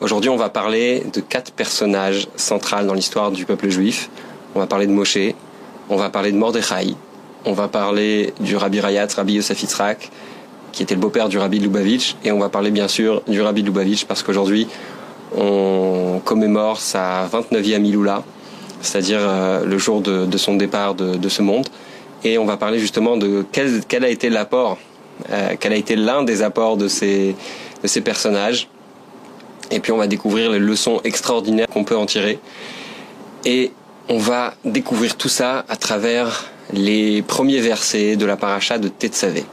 Aujourd'hui, on va parler de quatre personnages centrales dans l'histoire du peuple juif. On va parler de Moshe, on va parler de Mordechai, on va parler du Rabbi Rayat, Rabbi Yosef Yitzhak, qui était le beau-père du Rabbi Lubavitch, et on va parler bien sûr du Rabbi Lubavitch parce qu'aujourd'hui, on commémore sa 29e Iloula, c'est-à-dire euh, le jour de, son départ de, ce monde. Et on va parler justement de quel, a été l'apport, euh, quel a été l'un des apports de ces, de ces personnages et puis on va découvrir les leçons extraordinaires qu'on peut en tirer. Et on va découvrir tout ça à travers les premiers versets de la paracha de Tetzavé.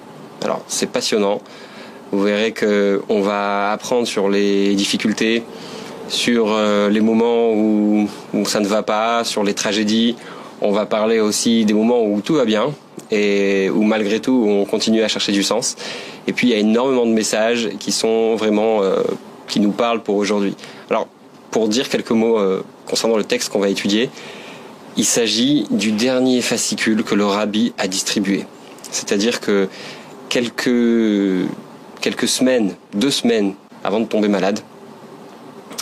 Alors c'est passionnant. Vous verrez que on va apprendre sur les difficultés, sur euh, les moments où, où ça ne va pas, sur les tragédies. On va parler aussi des moments où tout va bien et où malgré tout on continue à chercher du sens. Et puis il y a énormément de messages qui sont vraiment euh, qui nous parle pour aujourd'hui. Alors, pour dire quelques mots euh, concernant le texte qu'on va étudier, il s'agit du dernier fascicule que le rabbi a distribué. C'est-à-dire que quelques, quelques semaines, deux semaines avant de tomber malade,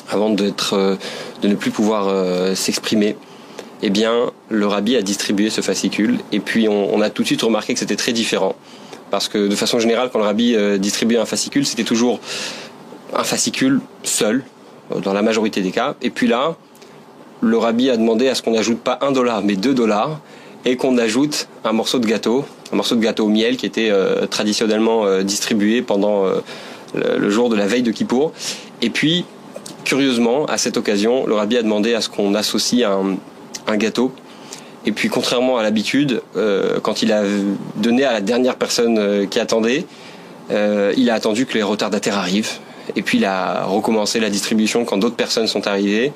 avant euh, de ne plus pouvoir euh, s'exprimer, eh bien, le rabbi a distribué ce fascicule. Et puis, on a tout de suite remarqué que c'était très différent. Parce que de façon générale, quand le rabbi distribuait un fascicule, c'était toujours un fascicule seul, euh, dans la majorité des cas. Et puis là, le rabbi a demandé à ce qu'on n'ajoute pas un dollar, mais deux dollars, et qu'on ajoute un morceau de gâteau, un morceau de gâteau au miel qui était euh, traditionnellement euh, distribué pendant le, jour de la veille de Kippour. Et puis, curieusement, à cette occasion, le rabbi a demandé à ce qu'on associe un, gâteau. Et puis, contrairement à l'habitude, quand il a donné à la dernière personne qui attendait, il a attendu que les retardataires arrivent et puis il a recommencé la distribution quand d'autres personnes sont arrivées.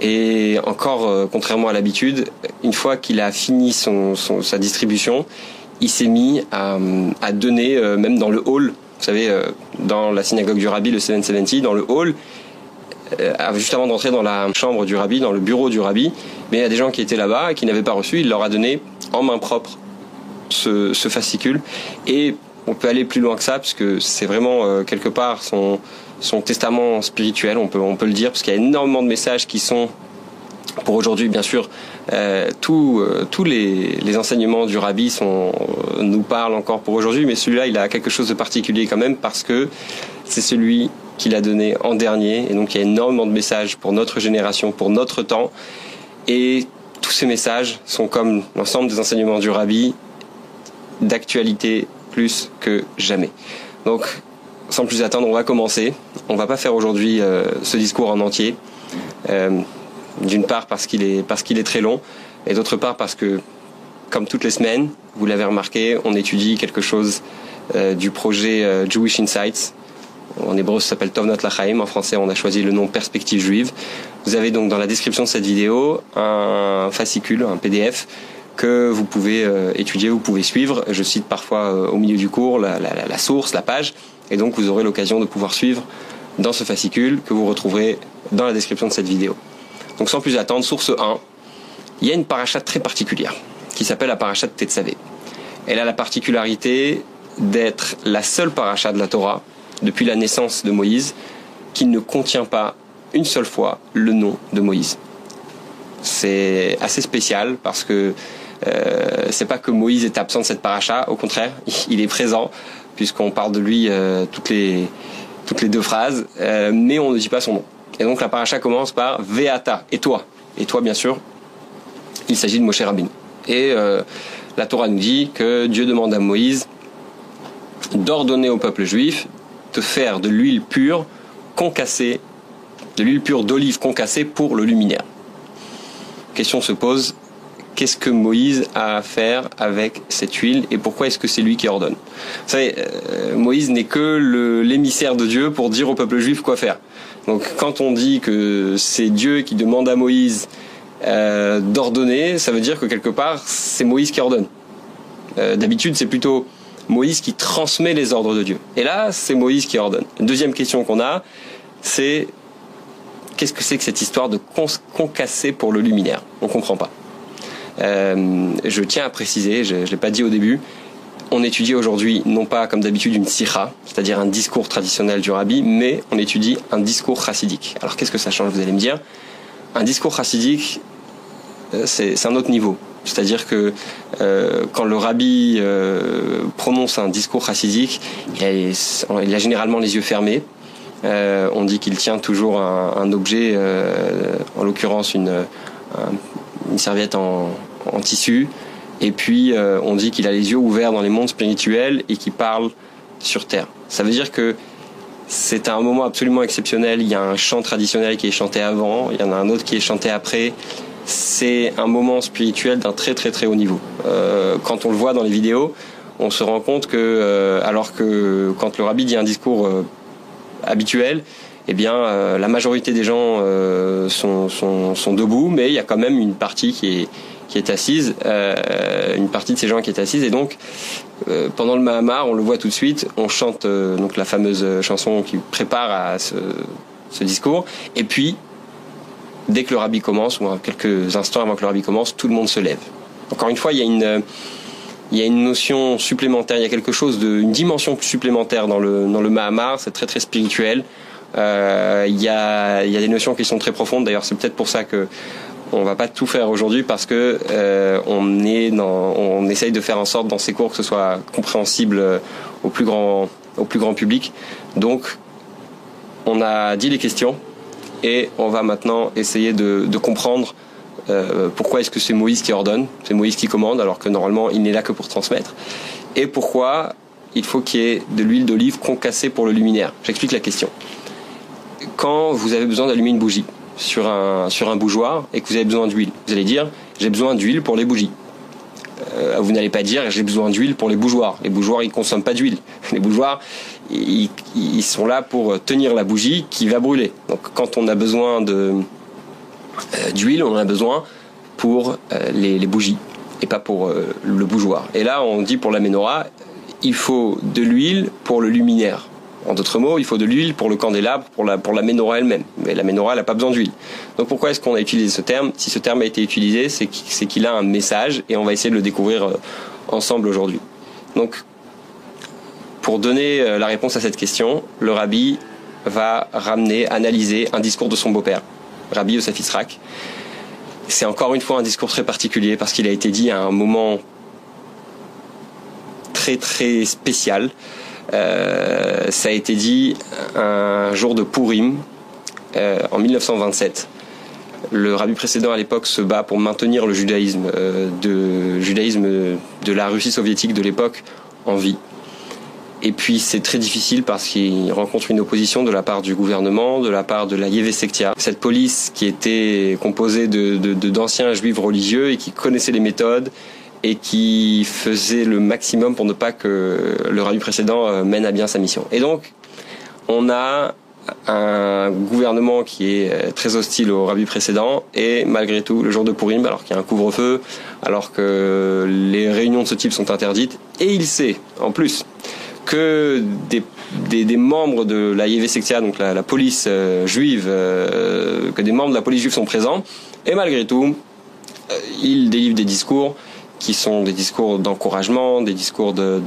Et encore, euh, contrairement à l'habitude, une fois qu'il a fini son, sa distribution, il s'est mis à, donner, euh, même dans le hall, vous savez, euh, dans la synagogue du rabbi, le 770, dans le hall, juste avant d'entrer dans la chambre du rabbi, dans le bureau du rabbi, mais il y a des gens qui étaient là-bas et qui n'avaient pas reçu, il leur a donné en main propre ce, ce fascicule. Et on peut aller plus loin que ça, parce que c'est vraiment euh, quelque part son, son testament spirituel, on peut, on peut le dire, parce qu'il y a énormément de messages qui sont, pour aujourd'hui bien sûr, euh, tous euh, tous les, les, enseignements du rabbi sont, nous parlent encore pour aujourd'hui, mais celui-là, il a quelque chose de particulier quand même, parce que c'est celui qu'il a donné en dernier, et donc il y a énormément de messages pour notre génération, pour notre temps, et tous ces messages sont comme l'ensemble des enseignements du rabbi, d'actualité plus que jamais. Donc, sans plus attendre, on va commencer. On va pas faire aujourd'hui euh, ce discours en entier. Euh, d'une part parce qu'il est parce qu'il est très long, et d'autre part parce que, comme toutes les semaines, vous l'avez remarqué, on étudie quelque chose euh, du projet Jewish Insights. En hébreu, ça s'appelle Tovnot Lachaim. En français, on a choisi le nom Perspective Juive. Vous avez donc dans la description de cette vidéo un fascicule, un PDF que vous pouvez euh, étudier, vous pouvez suivre. Je cite parfois euh, au milieu du cours la, source, la page, et donc vous aurez l'occasion de pouvoir suivre dans ce fascicule que vous retrouverez dans la description de cette vidéo. Donc sans plus attendre, source 1, il y a une paracha très particulière qui s'appelle la paracha de Tetzavé. Elle a la particularité d'être la seule paracha de la Torah depuis la naissance de Moïse qui ne contient pas une seule fois le nom de Moïse. C'est assez spécial parce que euh, c'est pas que Moïse est absent de cette paracha, au contraire, il est présent puisqu'on parle de lui euh, toutes les deux phrases, euh, mais on ne dit pas son nom. Et donc la paracha commence par Veata et toi et toi bien sûr. Il s'agit de Moshe Rabin. Et la Torah nous dit que Dieu demande à Moïse d'ordonner au peuple juif de faire de l'huile pure concassée, de l'huile pure d'olive concassée pour le luminaire. Question se pose qu'est-ce que Moïse a à faire avec cette huile et pourquoi est-ce que c'est lui qui ordonne Vous savez, euh, Moïse n'est que l'émissaire de Dieu pour dire au peuple juif quoi faire. Donc quand on dit que c'est Dieu qui demande à Moïse euh, d'ordonner, ça veut dire que quelque part c'est Moïse qui ordonne. Euh, d'habitude c'est plutôt Moïse qui transmet les ordres de Dieu. Et là c'est Moïse qui ordonne. deuxième question qu'on a, c'est qu'est-ce que c'est que cette histoire de concasser pour le luminaire? On comprend pas. Euh, je tiens à préciser, je ne l'ai pas dit au début, on étudie aujourd'hui non pas comme d'habitude une sira, c'est-à-dire un discours traditionnel du rabbi, mais on étudie un discours chassidique. Alors qu'est-ce que ça change, vous allez me dire? Un discours chassidique, euh, c'est un autre niveau. C'est-à-dire que euh, quand le rabbi prononce un discours chassidique, il a, généralement les yeux fermés. on dit qu'il tient toujours un, objet, en l'occurrence une, serviette en, en tissu, et puis, euh, on dit qu'il a les yeux ouverts dans les mondes spirituels et qu'il parle sur Terre. Ça veut dire que c'est un moment absolument exceptionnel. Il y a un chant traditionnel qui est chanté avant, il y en a un autre qui est chanté après. C'est un moment spirituel d'un très très très haut niveau. Euh, quand on le voit dans les vidéos, on se rend compte que, euh, alors que quand le rabbi dit un discours habituel, eh bien, la majorité des gens sont, debout, mais il y a quand même une partie qui est, qui est assise, euh, une partie de ces gens qui est assise, et donc euh, pendant le Mahamar, on le voit tout de suite, on chante euh, donc la fameuse chanson qui prépare à ce, ce, discours, et puis dès que le rabbi commence, ou quelques instants avant que le rabbi commence, tout le monde se lève. Encore une fois, il y a une il y a une notion supplémentaire, il y a quelque chose de, une dimension supplémentaire dans le dans le Mahamar, c'est très très spirituel. Il y a il y a des notions qui sont très profondes. D'ailleurs, c'est peut-être pour ça que on va pas tout faire aujourd'hui parce que euh, on est essaye de faire en sorte dans ces cours que ce soit compréhensible euh, au plus grand, au plus grand public. Donc, on a dit les questions et on va maintenant essayer de, comprendre euh, pourquoi est-ce que c'est Moïse qui ordonne, c'est Moïse qui commande alors que normalement il n'est là que pour transmettre, et pourquoi il faut qu'il y ait de l'huile d'olive concassée pour le luminaire. J'explique la question. Quand vous avez besoin d'allumer une bougie, sur un, sur un bougeoir et que vous avez besoin d'huile. Vous allez dire j'ai besoin d'huile pour les bougies. Euh, vous n'allez pas dire j'ai besoin d'huile pour les bougeoirs. Les bougeoirs ils consomment pas d'huile. Les bougeoirs ils, ils, sont là pour tenir la bougie qui va brûler. Donc quand on a besoin de euh, d'huile, on en a besoin pour euh, les, les, bougies et pas pour le bougeoir. Et là on dit pour la menorah il faut de l'huile pour le luminaire. En d'autres mots, il faut de l'huile pour le candélabre, pour la, pour menorah elle-même. Mais la menorah, n'a pas besoin d'huile. Donc pourquoi est-ce qu'on a utilisé ce terme? Si ce terme a été utilisé, c'est qu'il a un message et on va essayer de le découvrir euh, ensemble aujourd'hui. Donc, pour donner euh, la réponse à cette question, le rabbi va ramener, analyser un discours de son beau-père, Rabbi Yosef Israq. C'est encore une fois un discours très particulier parce qu'il a été dit à un moment très très spécial. Euh, ça a été dit un jour de Purim euh, en 1927. Le rabbi précédent à l'époque se bat pour maintenir le judaïsme, euh, de, judaïsme de la Russie soviétique de l'époque en vie. Et puis c'est très difficile parce qu'il rencontre une opposition de la part du gouvernement, de la part de la Yevessektia, cette police qui était composée de, d'anciens juifs religieux et qui connaissait les méthodes et qui faisait le maximum pour ne pas que le rabbi précédent euh, mène à bien sa mission. Et donc, on a un gouvernement qui est euh, très hostile au rabbi précédent et malgré tout le jour de Purim alors qu'il y a un couvre-feu alors que les réunions de ce type sont interdites et il sait en plus que des, membres de la Yevessektia, donc la, police euh, juive que des membres de la police juive sont présents et malgré tout il délivre des discours qui sont des discours d'encouragement, des discours de,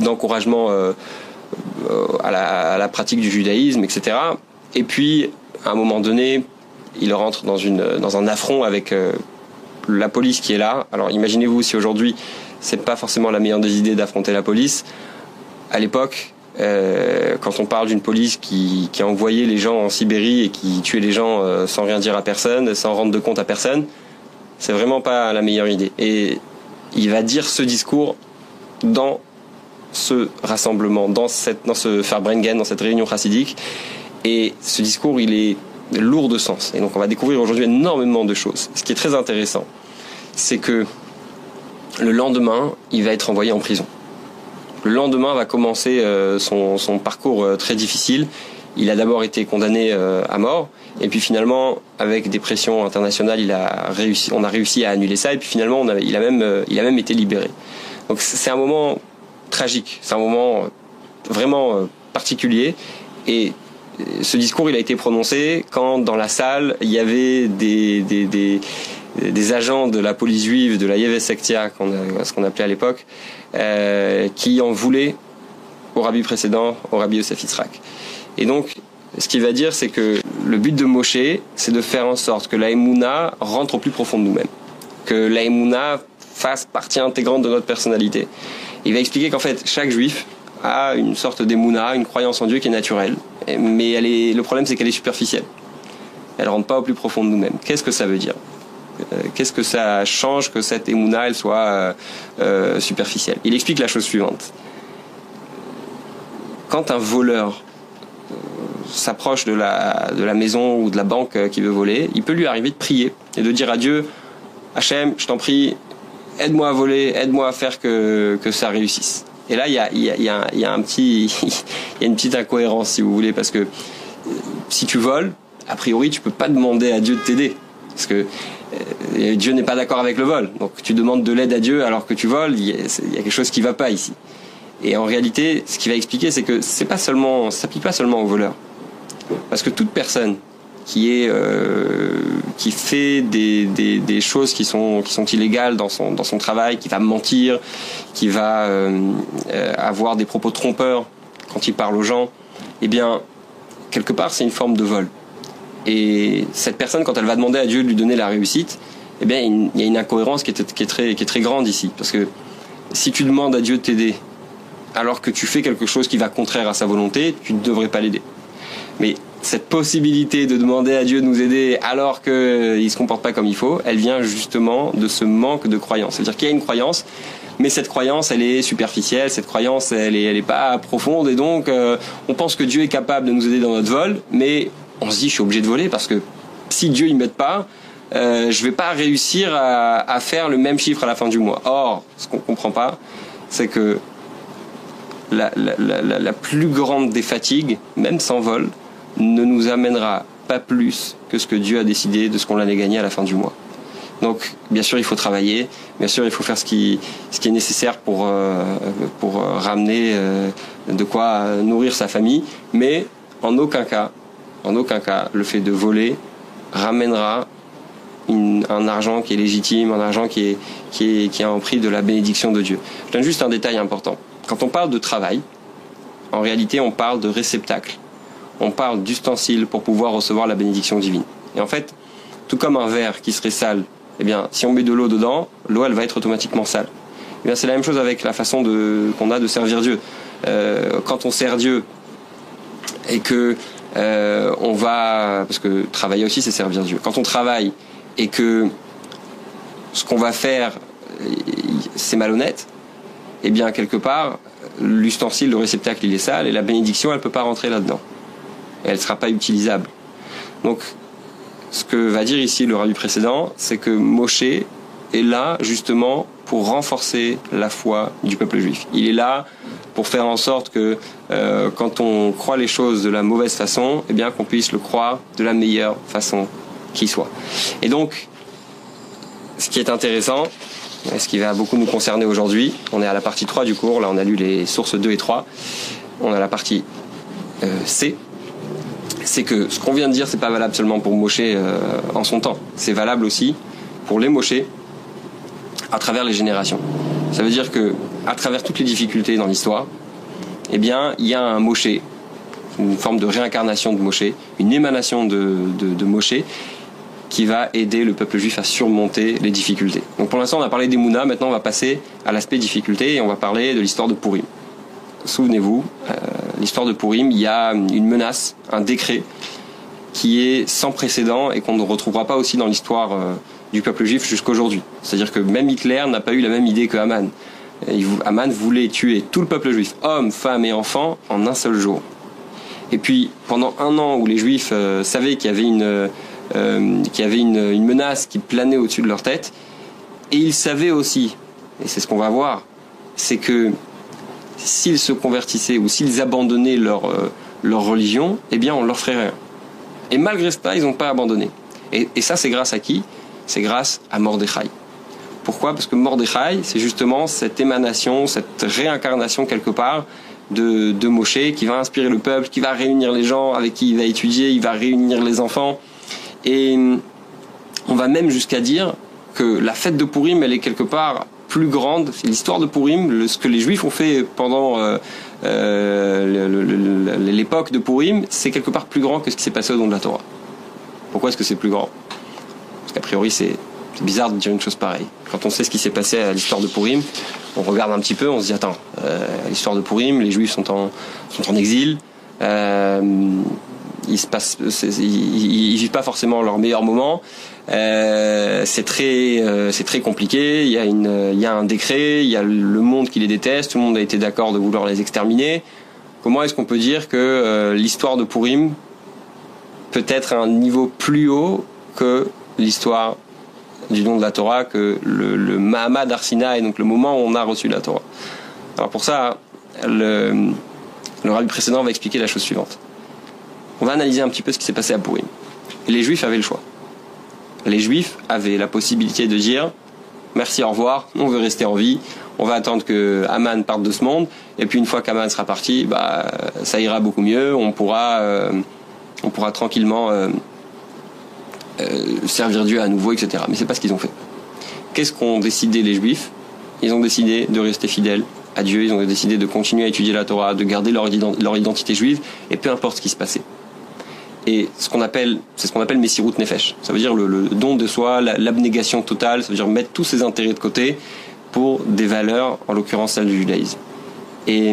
d'encouragement euh, euh, à, la, pratique du judaïsme, etc. Et puis, à un moment donné, il rentre dans un affront avec euh, la police qui est là. Alors imaginez-vous si aujourd'hui, c'est pas forcément la meilleure des idées d'affronter la police. À l'époque, quand on parle d'une police qui, qui envoyait les gens en Sibérie et qui tuait les gens sans rien dire à personne, sans rendre de compte à personne, c'est vraiment pas la meilleure idée. Et il va dire ce discours dans ce rassemblement, dans, cette, dans ce Farbrengen, dans cette réunion chassidique. Et ce discours, il est lourd de sens. Et donc on va découvrir aujourd'hui énormément de choses. Ce qui est très intéressant, c'est que le lendemain, il va être envoyé en prison. Le lendemain va commencer euh, son, parcours euh, très difficile. Il a d'abord été condamné euh, à mort, et puis finalement, avec des pressions internationales, il a réussi, on a réussi à annuler ça. Et puis finalement, il, a même, euh, il a même été libéré. Donc c'est un moment tragique, c'est un moment vraiment euh, particulier. Et ce discours, il a été prononcé quand dans la salle, il y avait des, des, des des agents de la police juive, de la Yeves Sektia, ce qu'on appelait à l'époque, euh, qui en voulaient au rabbi précédent, au rabbi Yosef. Et donc, ce qu'il va dire, c'est que le but de Moshe, c'est de faire en sorte que la rentre au plus profond de nous-mêmes. Que la fasse partie intégrante de notre personnalité. Il va expliquer qu'en fait, chaque juif a une sorte d'émouna, une croyance en Dieu qui est naturelle. Mais le problème, c'est qu'elle est superficielle. Elle rentre pas au plus profond de nous-mêmes. Qu'est-ce que ça veut dire? Euh, Qu'est-ce que ça change que cette émouna, elle soit euh, euh, superficielle? Il explique la chose suivante. Quand un voleur s'approche de la, de la maison ou de la banque qui veut voler, il peut lui arriver de prier et de dire à Dieu, Hachem, je t'en prie, aide-moi à voler, aide-moi à faire que, que ça réussisse. Et là, il y a, y, y a, un il y a une petite incohérence, si vous voulez, parce que si tu voles, a priori, tu peux pas demander à Dieu de t'aider, parce que euh, Dieu n'est pas d'accord avec le vol. Donc, tu demandes de l'aide à Dieu alors que tu voles. Il y, a quelque chose qui va pas ici. Et en réalité, ce qu'il va expliquer, c'est que c'est pas seulement, s'applique pas seulement aux voleurs, parce que toute personne qui euh, fait des, choses qui sont illégales dans son travail, qui va mentir, qui va euh, euh, avoir des propos trompeurs quand il parle aux gens, eh bien quelque part c'est une forme de vol. Et cette personne quand elle va demander à Dieu de lui donner la réussite, eh bien il y a une incohérence qui est très qui est très grande ici parce que si tu demandes à Dieu de t'aider alors que tu fais quelque chose qui va contraire à sa volonté, tu ne devrais pas l'aider. Mais cette possibilité de demander à Dieu de nous aider alors qu'il ne se comporte pas comme il faut, elle vient justement de ce manque de croyance. C'est-à-dire qu'il y a une croyance, mais cette croyance, elle est superficielle, cette croyance, elle est, elle est pas profonde, et donc euh, on pense que Dieu est capable de nous aider dans notre vol, mais on se dit, je suis obligé de voler parce que si Dieu ne m'aide pas, euh, je vais pas réussir à, faire le même chiffre à la fin du mois. Or, ce qu'on comprend pas, c'est que la, plus grande des fatigues, même sans vol, ne nous amènera pas plus que ce que Dieu a décidé de ce qu'on allait gagner à la fin du mois. Donc, bien sûr, il faut travailler. Bien sûr, il faut faire ce qui, ce qui est nécessaire pour, euh, pour euh, ramener euh, de quoi nourrir sa famille. Mais en aucun cas, en aucun cas, le fait de voler ramènera un argent qui est légitime, un argent qui est, qui qui est en prix de la bénédiction de Dieu. Je donne juste un détail important. Quand on parle de travail, en réalité, on parle de réceptacle on parle d'ustensiles pour pouvoir recevoir la bénédiction divine. Et en fait, tout comme un verre qui serait sale, eh bien, si on met de l'eau dedans, l'eau elle va être automatiquement sale. Eh bien, c'est la même chose avec la façon de, qu'on a de servir Dieu. Euh, quand on sert Dieu et que euh, on va, parce que travailler aussi c'est servir Dieu. Quand on travaille et que ce qu'on va faire c'est malhonnête, eh bien quelque part l'ustensile, le réceptacle il est sale et la bénédiction elle peut pas rentrer là-dedans elle ne sera pas utilisable. Donc, ce que va dire ici le rabbi précédent, c'est que Moshe est là justement pour renforcer la foi du peuple juif. Il est là pour faire en sorte que euh, quand on croit les choses de la mauvaise façon, eh bien qu'on puisse le croire de la meilleure façon qui soit. Et donc, ce qui est intéressant, ce qui va beaucoup nous concerner aujourd'hui, on est à la partie 3 du cours, là on a lu les sources 2 et 3, on a la partie euh, C, c'est que ce qu'on vient de dire, c'est pas valable seulement pour Moshe euh, en son temps. C'est valable aussi pour les Moshe à travers les générations. Ça veut dire que à travers toutes les difficultés dans l'histoire, eh bien, il y a un Moshe, une forme de réincarnation de Moshe, une émanation de, de, Moshe qui va aider le peuple juif à surmonter les difficultés. Donc pour l'instant, on a parlé des Mouna, maintenant on va passer à l'aspect difficulté et on va parler de l'histoire de Purim. Souvenez-vous, euh, l'histoire de Purim, il y a une menace, un décret qui est sans précédent et qu'on ne retrouvera pas aussi dans l'histoire euh, du peuple juif jusqu'aujourd'hui. C'est-à-dire que même Hitler n'a pas eu la même idée que Haman. Haman voulait tuer tout le peuple juif, hommes, femmes et enfants, en un seul jour. Et puis, pendant un an où les juifs euh, savaient qu'il y avait, euh, une menace qui planait au-dessus de leur tête, et ils savaient aussi, et c'est ce qu'on va voir, c'est que s'ils se convertissaient ou s'ils abandonnaient leur, euh, leur religion, eh bien on leur ferait rien. Et malgré cela, ils n'ont pas abandonné. Et, et ça, c'est grâce à qui? C'est grâce à Mordechai. Pourquoi? Parce que Mordechai, c'est justement cette émanation, cette réincarnation quelque part de, de Moshe qui va inspirer le peuple, qui va réunir les gens avec qui il va étudier, il va réunir les enfants. Et on va même jusqu'à dire que la fête de Purim, elle est quelque part plus grande. L'histoire de Purim, ce que les Juifs ont fait pendant euh, euh, l'époque de Purim, c'est quelque part plus grand que ce qui s'est passé au nom de la Torah. Pourquoi est-ce que c'est plus grand? Parce qu'a priori, c'est bizarre de dire une chose pareille. Quand on sait ce qui s'est passé à l'histoire de Purim, on regarde un petit peu, on se dit attends, euh, l'histoire de Purim, les Juifs sont en, sont en exil. Ils se passent, ils, vivent pas forcément leur meilleur moment. Euh, c'est très, euh, c'est très compliqué. Il y a une, il y a un décret, il y a le monde qui les déteste. Tout le monde a été d'accord de vouloir les exterminer. Comment est-ce qu'on peut dire que euh, l'histoire de Purim peut être à un niveau plus haut que l'histoire du nom de la Torah, que le, le Mahamad Arsina et donc le moment où on a reçu la Torah? Alors pour ça, le, le rabbi précédent va expliquer la chose suivante. On va analyser un petit peu ce qui s'est passé à Purim. les Juifs avaient le choix les Juifs avaient la possibilité de dire merci, au revoir, on veut rester en vie, on va attendre que Aman parte de ce monde, et puis une fois qu'Aman sera parti, bah, ça ira beaucoup mieux, on pourra, euh, tranquillement euh, euh, servir Dieu à nouveau, etc. Mais c'est pas ce qu'ils ont fait. Qu'est-ce qu'ont décidé les Juifs? Ils ont décidé de rester fidèles à Dieu, ils ont décidé de continuer à étudier la Torah, de garder leur, identité juive, et peu importe ce qui se passait et ce qu'on appelle, c'est ce qu'on appelle Messirut Nefesh. Ça veut dire le, don de soi, l'abnégation totale, ça veut dire mettre tous ses intérêts de côté pour des valeurs, en l'occurrence celles du judaïsme. Et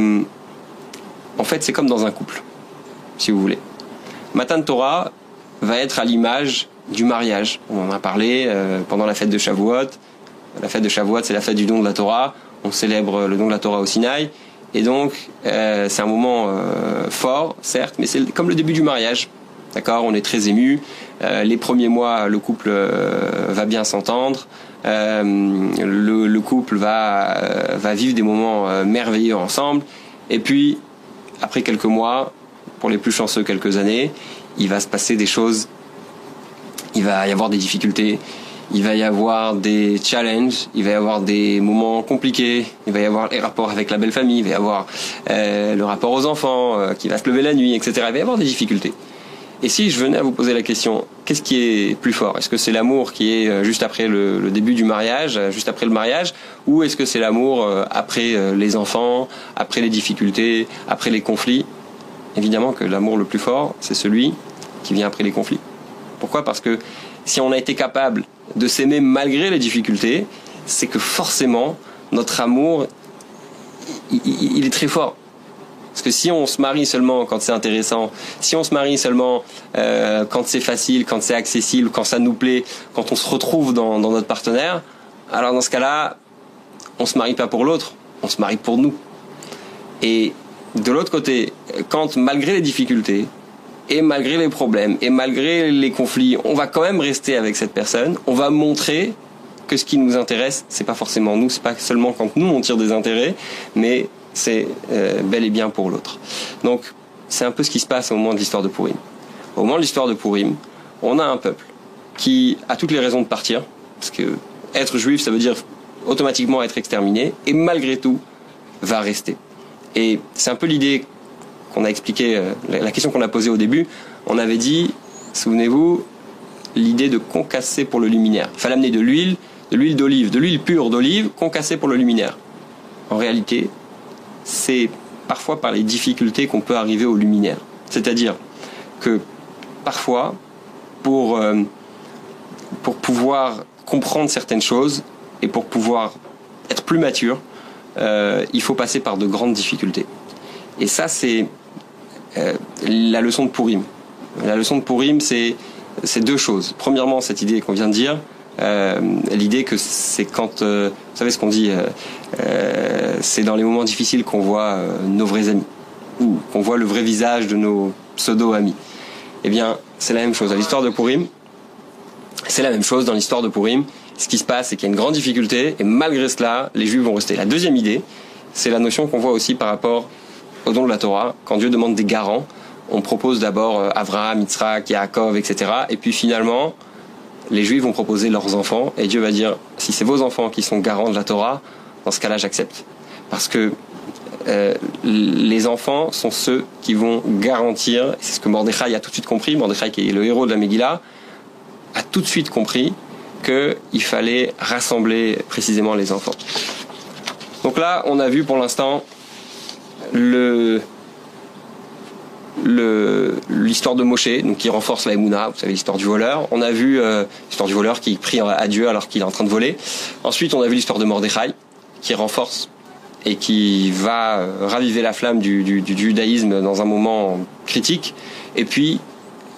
en fait, c'est comme dans un couple, si vous voulez. Matan Torah va être à l'image du mariage. On en a parlé euh, pendant la fête de Shavuot. La fête de Shavuot, c'est la fête du don de la Torah. On célèbre le don de la Torah au Sinaï. Et donc, euh, c'est un moment euh, fort, certes, mais c'est comme le début du mariage. D'accord, on est très ému. Euh, les premiers mois, le couple euh, va bien s'entendre. Euh, le, couple va va vivre des moments merveilleux ensemble. Et puis, après quelques mois, pour les plus chanceux, quelques années, il va se passer des choses. Il va y avoir des difficultés. Il va y avoir des challenges, il va y avoir des moments compliqués, il va y avoir les rapports avec la belle famille, il va y avoir le rapport aux enfants qui va se lever la nuit, etc. Il va y avoir des difficultés. Et si je venais à vous poser la question, qu'est-ce qui est plus fort? Est-ce que c'est l'amour qui est euh, juste après le, début du mariage, euh, juste après le mariage, ou est-ce que c'est l'amour euh, après les enfants, après les difficultés, après les conflits? Évidemment que l'amour le plus fort, c'est celui qui vient après les conflits. Pourquoi? Parce que si on a été capable de s'aimer malgré les difficultés, c'est que forcément notre amour, il est très fort. Parce que si on se marie seulement quand c'est intéressant, si on se marie seulement euh, quand c'est facile, quand c'est accessible, quand ça nous plaît, quand on se retrouve dans, notre partenaire, alors dans ce cas-là, on se marie pas pour l'autre, on se marie pour nous. Et de l'autre côté, quand malgré les difficultés, et malgré les problèmes, et malgré les conflits, on va quand même rester avec cette personne, on va montrer que ce qui nous intéresse, c'est pas forcément nous, c'est pas seulement quand nous on tire des intérêts, mais c'est euh, bel et bien pour l'autre. Donc, c'est un peu ce qui se passe au moment de l'histoire de Purim. Au moment de l'histoire de Purim, on a un peuple qui a toutes les raisons de partir, parce que être juif, ça veut dire automatiquement être exterminé, et malgré tout, va rester. Et c'est un peu l'idée qu'on a expliqué, euh, la question qu'on a posée au début. On avait dit, souvenez-vous, l'idée de concasser pour le luminaire. Il fallait amener de l'huile, de l'huile d'olive, de l'huile pure d'olive, concassée pour le luminaire. En réalité, c'est parfois par les difficultés qu'on peut arriver au luminaire. C'est-à-dire que parfois, pour, euh, pour pouvoir comprendre certaines choses et pour pouvoir être plus mature, euh, il faut passer par de grandes difficultés. Et ça, c'est euh, la leçon de Purim. La leçon de Purim, c'est deux choses. Premièrement, cette idée qu'on vient de dire, euh, l'idée que c'est quand, euh, vous savez ce qu'on dit, euh, c'est dans les moments difficiles qu'on voit nos vrais amis ou qu'on voit le vrai visage de nos pseudo-amis. Eh bien, c'est la même chose. À l'histoire de Purim, c'est la même chose dans l'histoire de Purim. Ce qui se passe, c'est qu'il y a une grande difficulté, et malgré cela, les Juifs vont rester. La deuxième idée, c'est la notion qu'on voit aussi par rapport au don de la Torah. Quand Dieu demande des garants, on propose d'abord Abraham, Yitzhak, Yaakov, etc. Et puis finalement, les Juifs vont proposer leurs enfants et Dieu va dire si c'est vos enfants qui sont garants de la Torah, dans ce cas-là j'accepte. Parce que euh, les enfants sont ceux qui vont garantir, c'est ce que Mordechai a tout de suite compris, Mordechai qui est le héros de la Megillah, a tout de suite compris qu'il fallait rassembler précisément les enfants. Donc là, on a vu pour l'instant le l'histoire de Moshe, donc qui renforce la Emouna, vous savez l'histoire du voleur. On a vu euh, l'histoire du voleur qui prie à Dieu alors qu'il est en train de voler. Ensuite, on a vu l'histoire de Mordechai, qui renforce et qui va euh, raviver la flamme du, du, du, judaïsme dans un moment critique. Et puis,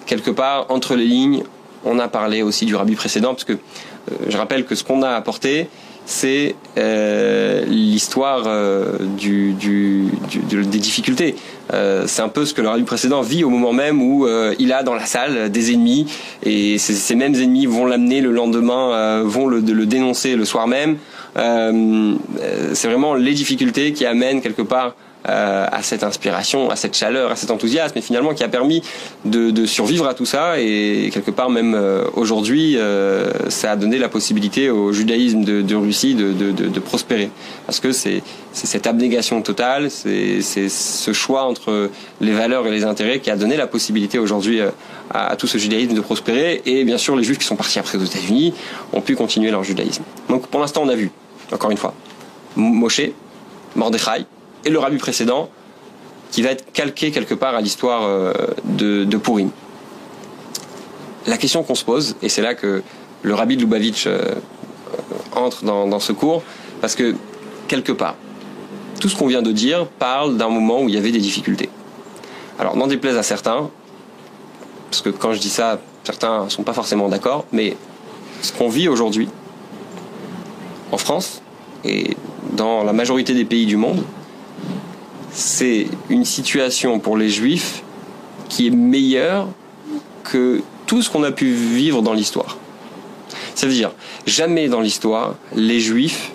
quelque part, entre les lignes, on a parlé aussi du rabbi précédent, parce que euh, je rappelle que ce qu'on a apporté, c'est euh, l'histoire euh, du, du, des difficultés. Euh, c'est un peu ce que le rabbi précédent vit au moment même où euh, il a dans la salle des ennemis et ces, mêmes ennemis vont l'amener le lendemain, vont le, le, dénoncer le soir même. c'est vraiment les difficultés qui amènent quelque part euh, à cette inspiration, à cette chaleur, à cet enthousiasme, et finalement qui a permis de, de survivre à tout ça. Et quelque part, même euh, aujourd'hui, euh, ça a donné la possibilité au judaïsme de, de Russie de, de, prospérer. Parce que c'est cette abnégation totale, c'est ce choix entre les valeurs et les intérêts qui a donné la possibilité aujourd'hui à, à, tout ce judaïsme de prospérer. Et bien sûr, les juifs qui sont partis après aux États-Unis ont pu continuer leur judaïsme. Donc pour l'instant, on a vu, encore une fois, Moshe, Mordechai, et le rabbi précédent, qui va être calqué quelque part à l'histoire euh, de, de. La question qu'on se pose, et c'est là que le rabbi de Lubavitch euh, entre dans, dans ce cours, parce que quelque part, tout ce qu'on vient de dire parle d'un moment où il y avait des difficultés. Alors, n'en déplaise à certains, parce que quand je dis ça, certains ne sont pas forcément d'accord, mais ce qu'on vit aujourd'hui, en France, et dans la majorité des pays du monde, c'est une situation pour les juifs qui est meilleure que tout ce qu'on a pu vivre dans l'histoire. Ça veut dire, jamais dans l'histoire, les juifs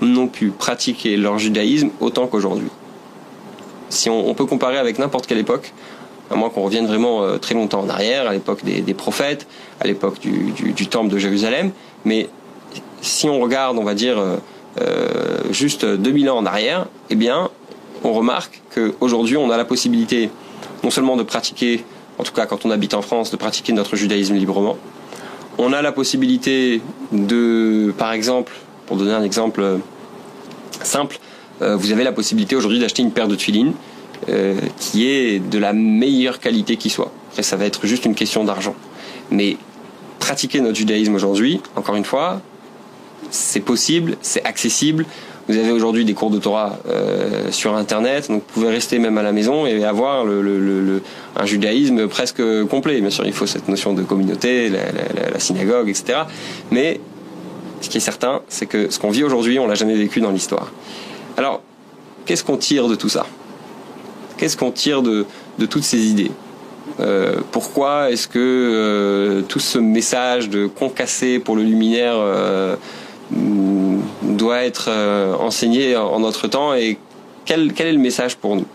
n'ont pu pratiquer leur judaïsme autant qu'aujourd'hui. Si on, peut comparer avec n'importe quelle époque, à moins qu'on revienne vraiment euh, très longtemps en arrière, à l'époque des, prophètes, à l'époque du, temple de Jérusalem, mais si on regarde, on va dire, euh, euh, juste 2000 ans en arrière, eh bien, on remarque qu'aujourd'hui, on a la possibilité non seulement de pratiquer, en tout cas quand on habite en France, de pratiquer notre judaïsme librement. On a la possibilité de, par exemple, pour donner un exemple euh, simple, euh, vous avez la possibilité aujourd'hui d'acheter une paire de tuilines euh, qui est de la meilleure qualité qui soit. Après, ça va être juste une question d'argent. Mais pratiquer notre judaïsme aujourd'hui, encore une fois, c'est possible, c'est accessible, vous avez aujourd'hui des cours de Torah euh, sur Internet, donc vous pouvez rester même à la maison et avoir un judaïsme presque complet. Bien sûr, il faut cette notion de communauté, la, synagogue, etc. Mais ce qui est certain, c'est que ce qu'on vit aujourd'hui, on l'a jamais vécu dans l'histoire. Alors, qu'est-ce qu'on tire de tout ça? Qu'est-ce qu'on tire de, de toutes ces idées? Euh, pourquoi est-ce que euh, tout ce message de concasser pour le luminaire euh, doit être euh, enseigné en notre temps et quel, quel est le message pour nous?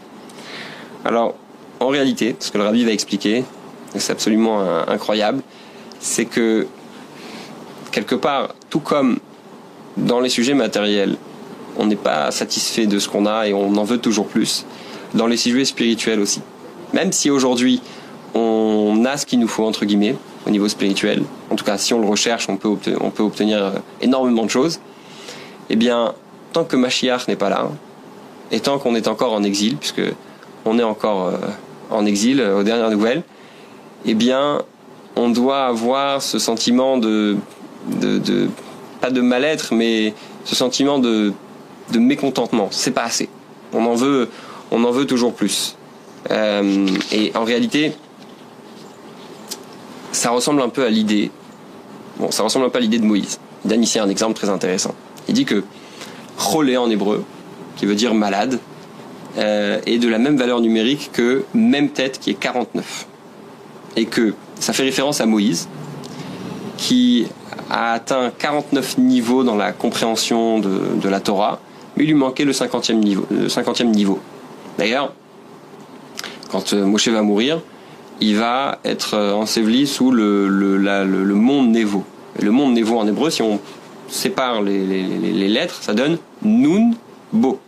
Alors, en réalité, ce que le rabbi va expliquer, c'est absolument incroyable, c'est que quelque part, tout comme dans les sujets matériels, on n'est pas satisfait de ce qu'on a et on en veut toujours plus, dans les sujets spirituels aussi. Même si aujourd'hui on a ce qu'il nous faut, entre guillemets, au niveau spirituel, en tout cas si on le recherche, on peut, on peut obtenir euh, énormément de choses, eh bien, tant que Mashiach n'est pas là, et tant qu'on est encore en exil, puisque on est encore euh, en exil euh, aux dernières nouvelles, eh bien, on doit avoir ce sentiment de, de, pas de mal-être, mais ce sentiment de, de mécontentement. C'est pas assez. On en veut, on en veut toujours plus. Euh, et en réalité, ça ressemble un peu à l'idée. Bon, ça ressemble un peu à l'idée de Moïse. Donne ici un exemple très intéressant. Il dit que cholé en hébreu, qui veut dire malade, euh, est de la même valeur numérique que même tête qui est 49. Et que ça fait référence à Moïse, qui a atteint 49 niveaux dans la compréhension de, la Torah, mais il lui manquait le 50e niveau. Le 50e niveau. D'ailleurs, quand euh, Moshe va mourir, il va être euh, enseveli sous le, le, le, le monde Nevo. le monde Nevo en hébreu, si on sépare les, lettres, ça donne Nun Bo.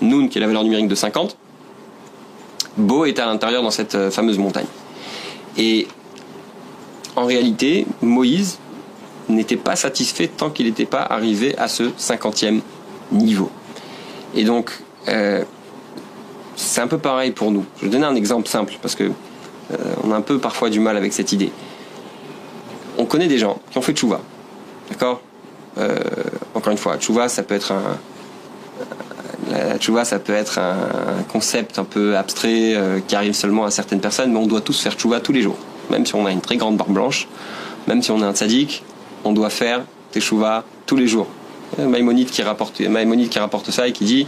Nun qui est la valeur numérique de 50. Bo est à l'intérieur dans cette euh, fameuse montagne. Et en réalité, Moïse n'était pas satisfait tant qu'il n'était pas arrivé à ce cinquantième niveau. Et donc, euh, c'est un peu pareil pour nous. Je vais donner un exemple simple parce que euh, on a un peu parfois du mal avec cette idée. On connaît des gens qui ont fait tchouva, d'accord? Euh, Encore une fois, tchouva, ça peut être un la ça peut être un concept un peu abstrait qui arrive seulement à certaines personnes, mais on doit tous faire tchouva tous les jours. Même si on a une très grande barbe blanche, même si on est un tzaddik, on doit faire tchouva tous les jours. Maïmonide qui rapporte, Maïmonide qui rapporte ça et qui dit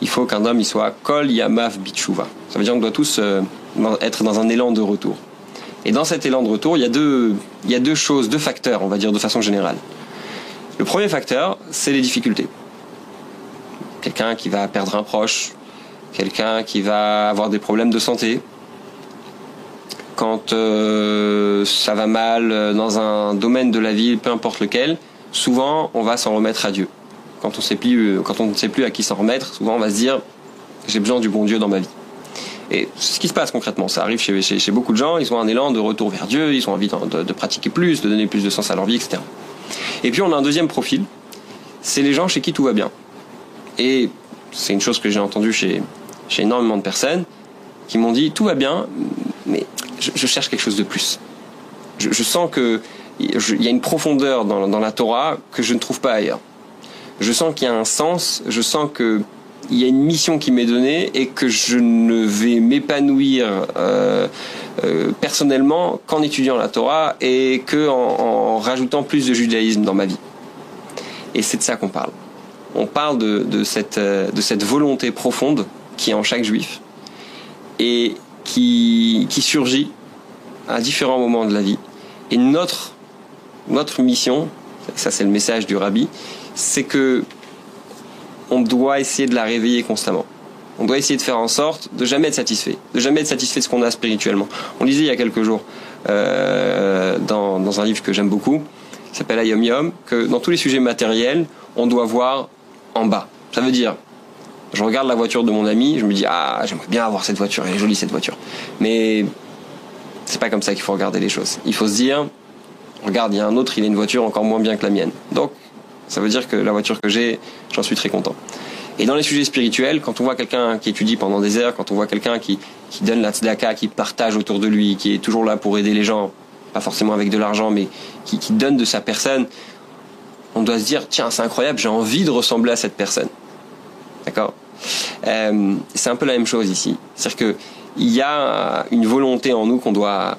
il faut qu'un homme il soit kol yamav bichouva. Ça veut dire qu'on doit tous euh, être dans un élan de retour. Et dans cet élan de retour, il y, a deux, il y a deux choses, deux facteurs, on va dire de façon générale. Le premier facteur, c'est les difficultés. Quelqu'un qui va perdre un proche, quelqu'un qui va avoir des problèmes de santé, quand euh, ça va mal euh, dans un domaine de la vie, peu importe lequel, souvent on va s'en remettre à Dieu. Euh, quand on ne sait plus à qui s'en remettre, souvent on va se dire j'ai besoin du bon Dieu dans ma vie. Et c'est ce qui se passe concrètement. Ça arrive chez, beaucoup de gens, ils ont un élan de retour vers Dieu, ils ont envie de, pratiquer plus, de donner plus de sens à leur vie, etc. Et puis on a un deuxième profil, c'est les gens chez qui tout va bien. Et c'est une chose que j'ai entendue chez, chez énormément de personnes qui m'ont dit tout va bien, mais je, cherche quelque chose de plus. Je, sens que il y a une profondeur dans, la Torah que je ne trouve pas ailleurs. Je sens qu'il y a un sens, je sens que il y a une mission qui m'est donnée et que je ne vais m'épanouir euh, euh, personnellement qu'en étudiant la Torah et que en, rajoutant plus de judaïsme dans ma vie. Et c'est de ça qu'on parle. On parle de, de, cette, volonté profonde qui est en chaque juif et qui, qui surgit à différents moments de la vie. Et notre notre mission, ça c'est le message du rabbi, c'est que on doit essayer de la réveiller constamment. On doit essayer de faire en sorte de jamais être satisfait, de jamais être satisfait de ce qu'on a spirituellement. On lisait il y a quelques jours euh, dans, un livre que j'aime beaucoup, qui s'appelle Ayom Yom, que dans tous les sujets matériels, on doit voir en bas. Ça veut dire, je regarde la voiture de mon ami, je me dis ah j'aimerais bien avoir cette voiture, elle est jolie cette voiture. Mais c'est pas comme ça qu'il faut regarder les choses. Il faut se dire regarde, il y a un autre, il a une voiture encore moins bien que la mienne. Donc, ça veut dire que la voiture que j'ai, j'en suis très content. Et dans les sujets spirituels, quand on voit quelqu'un qui étudie pendant des heures, quand on voit quelqu'un qui, qui donne la tzedaka, qui partage autour de lui, qui est toujours là pour aider les gens, pas forcément avec de l'argent, mais qui, donne de sa personne, on doit se dire, tiens, c'est incroyable, j'ai envie de ressembler à cette personne. D'accord? Euh, C'est un peu la même chose ici. C'est-à-dire qu'il y a une volonté en nous qu'on doit,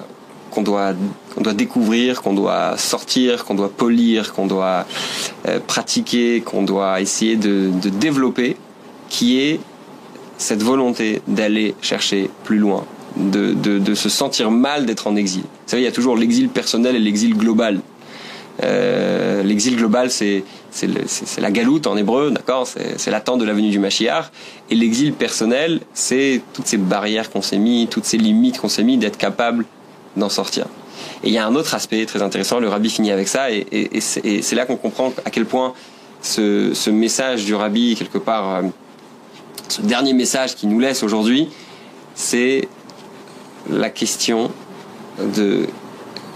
qu'on doit, doit découvrir, qu'on doit sortir, qu'on doit polir, qu'on doit euh, pratiquer, qu'on doit essayer de, développer, qui est cette volonté d'aller chercher plus loin, de, se sentir mal d'être en exil. Vous savez, il y a toujours l'exil personnel et l'exil global. Euh, l'exil global, c'est la galoute en hébreu, d'accord? C'est l'attente de la venue du Mashiach. Et l'exil personnel, c'est toutes ces barrières qu'on s'est mis, toutes ces limites qu'on s'est mis d'être capable d'en sortir. Et il y a un autre aspect très intéressant, le rabbi finit avec ça, et, c'est là qu'on comprend à quel point ce, message du rabbi, quelque part, euh, ce dernier message qu'il nous laisse aujourd'hui, c'est la question de,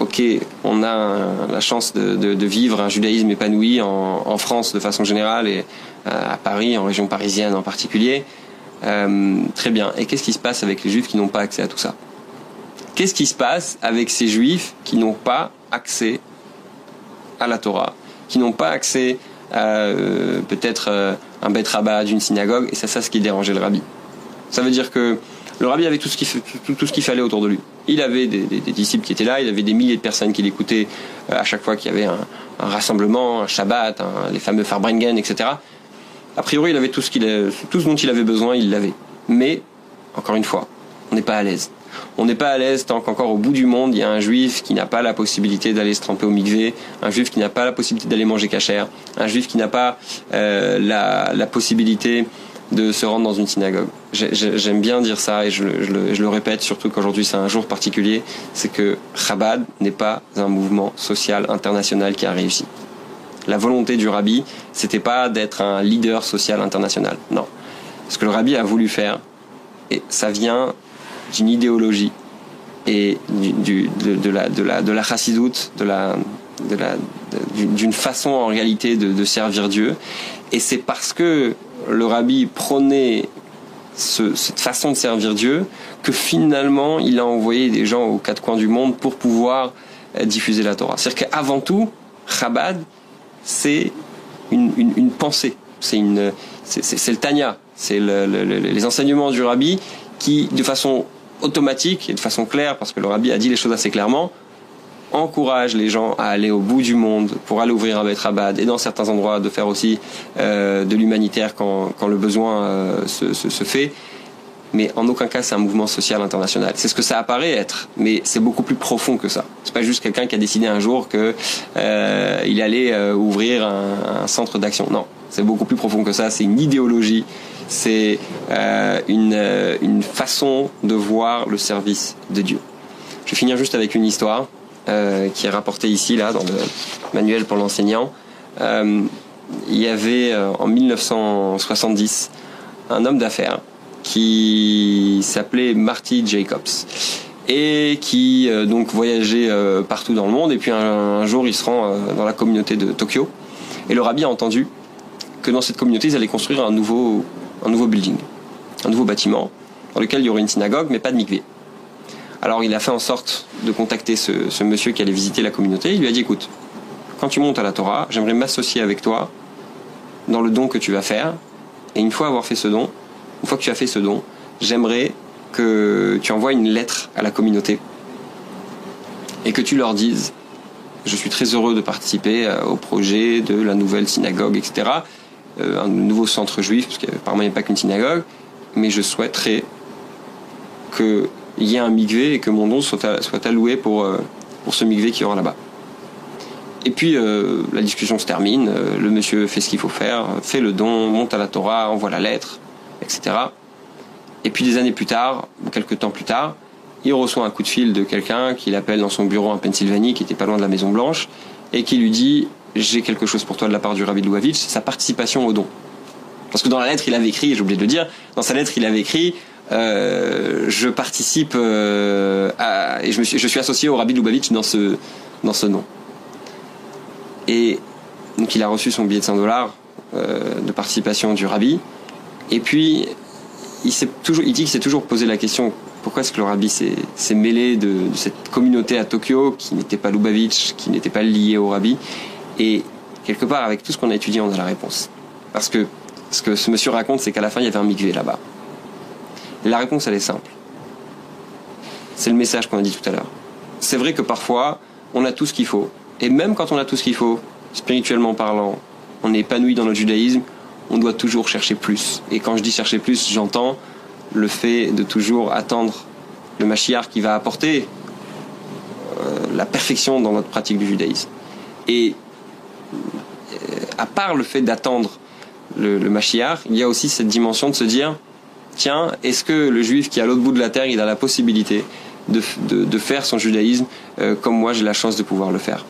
ok, on a la chance de, vivre un judaïsme épanoui en, en, France de façon générale et euh, à Paris, en région parisienne en particulier. Euh, très bien. Et qu'est-ce qui se passe avec les juifs qui n'ont pas accès à tout ça? Qu'est-ce qui se passe avec ces juifs qui n'ont pas accès à la Torah, qui n'ont pas accès à euh, peut-être euh, un bête rabat d'une synagogue, et c'est ça ce qui dérangeait le rabbi. Ça veut dire que le rabbi avait tout ce qu'il fallait autour de lui. Il avait des, disciples qui étaient là, il avait des milliers de personnes qui l'écoutaient euh, à chaque fois qu'il y avait un, rassemblement, un Shabbat, les fameux Farbringen, etc. A priori, il avait tout ce, tout ce dont il avait besoin, il l'avait. Mais, encore une fois, on n'est pas à l'aise on n'est pas à l'aise tant qu'encore au bout du monde, il y a un juif qui n'a pas la possibilité d'aller se tremper au mikvé, un juif qui n'a pas la possibilité d'aller manger cachère, un juif qui n'a pas euh, la, possibilité de se rendre dans une synagogue. J'aime bien dire ça et je, je, le, je le, répète, surtout qu'aujourd'hui c'est un jour particulier, c'est que Chabad n'est pas un mouvement social international qui a réussi. La volonté du rabbi, c'était pas d'être un leader social international. Non. Ce que le rabbi a voulu faire, et ça vient d'une idéologie et du, de, de, la, de, la, de la chassidoute, de la, d'une façon en réalité de, servir Dieu. Et c'est parce que le rabbi prônait cette façon de servir Dieu que finalement il a envoyé des gens aux quatre coins du monde pour pouvoir euh, diffuser la Torah. C'est-à-dire qu'avant tout, Chabad, c'est une, pensée, c'est une, c'est le Tanya, c'est les enseignements du rabbi qui, de façon automatique et de façon claire, parce que le rabbi a dit les choses assez clairement, encourage les gens à aller au bout du monde pour aller ouvrir un Beit Rabbad et dans certains endroits de faire aussi euh, de l'humanitaire quand, le besoin euh, se, fait. Mais en aucun cas c'est un mouvement social international. C'est ce que ça apparaît être, mais c'est beaucoup plus profond que ça. C'est pas juste quelqu'un qui a décidé un jour que euh, il allait euh, ouvrir un centre d'action. Non, c'est beaucoup plus profond que ça. C'est une idéologie c'est euh, une, une, façon de voir le service de Dieu. Je vais finir juste avec une histoire. Euh, qui est rapporté ici, là, dans le manuel pour l'enseignant. Euh, il y avait euh, en 1970 un homme d'affaires qui s'appelait Marty Jacobs et qui donc voyageait partout dans le monde. Et puis un, jour, il se rend dans la communauté de Tokyo. Et le rabbi a entendu que dans cette communauté, ils allaient construire un nouveau, un nouveau building, un nouveau bâtiment, dans lequel il y aurait une synagogue, mais pas de mikvé. Alors il a fait en sorte de contacter ce, monsieur qui allait visiter la communauté. Il lui a dit écoute, quand tu montes à la Torah, j'aimerais m'associer avec toi dans le don que tu vas faire. Et une fois avoir fait ce don, une fois que tu as fait ce don, j'aimerais que tu envoies une lettre à la communauté et que tu leur dises je suis très heureux de participer euh, au projet de la nouvelle synagogue, etc. Euh, un nouveau centre juif, parce qu'apparemment il n'y a pas qu'une synagogue, mais je souhaiterais que il y ait un migvé et que mon don soit, alloué pour, euh, ce migvé qui aura là-bas. Et puis euh, la discussion se termine, le monsieur fait ce qu'il faut faire, fait le don, monte à la Torah, envoie la lettre, etc. Et puis des années plus tard, quelques temps plus tard, il reçoit un coup de fil de quelqu'un qui l'appelle dans son bureau en Pennsylvanie, qui était pas loin de la Maison Blanche, et qui lui dit j'ai quelque chose pour toi de la part du Rabbi Louavitch, sa participation au don. Parce que dans la lettre, il avait écrit, j'ai oublié de le dire, dans sa lettre, il avait écrit euh, je participe euh, à, et je, suis, associé au Rabbi Lubavitch dans ce, dans ce nom. Et donc il a reçu son billet de 100 dollars euh, de participation du Rabbi. Et puis il, toujours, il dit qu'il s'est toujours posé la question pourquoi est-ce que le Rabbi s'est mêlé de, de, cette communauté à Tokyo qui n'était pas Lubavitch, qui n'était pas liée au Rabbi? Et quelque part, avec tout ce qu'on a étudié, on a la réponse. Parce que ce que ce monsieur raconte, c'est qu'à la fin, il y avait un mikvé là-bas la réponse, elle est simple. C'est le message qu'on a dit tout à l'heure. C'est vrai que parfois, on a tout ce qu'il faut. Et même quand on a tout ce qu'il faut, spirituellement parlant, on est épanoui dans notre judaïsme, on doit toujours chercher plus. Et quand je dis chercher plus, j'entends le fait de toujours attendre le Mashiach qui va apporter euh, la perfection dans notre pratique du judaïsme. Et à part le fait d'attendre le, le Mashiach, il y a aussi cette dimension de se dire tiens, est-ce que le juif qui est à l'autre bout de la terre, il a la possibilité de, faire son judaïsme euh, comme moi j'ai la chance de pouvoir le faire?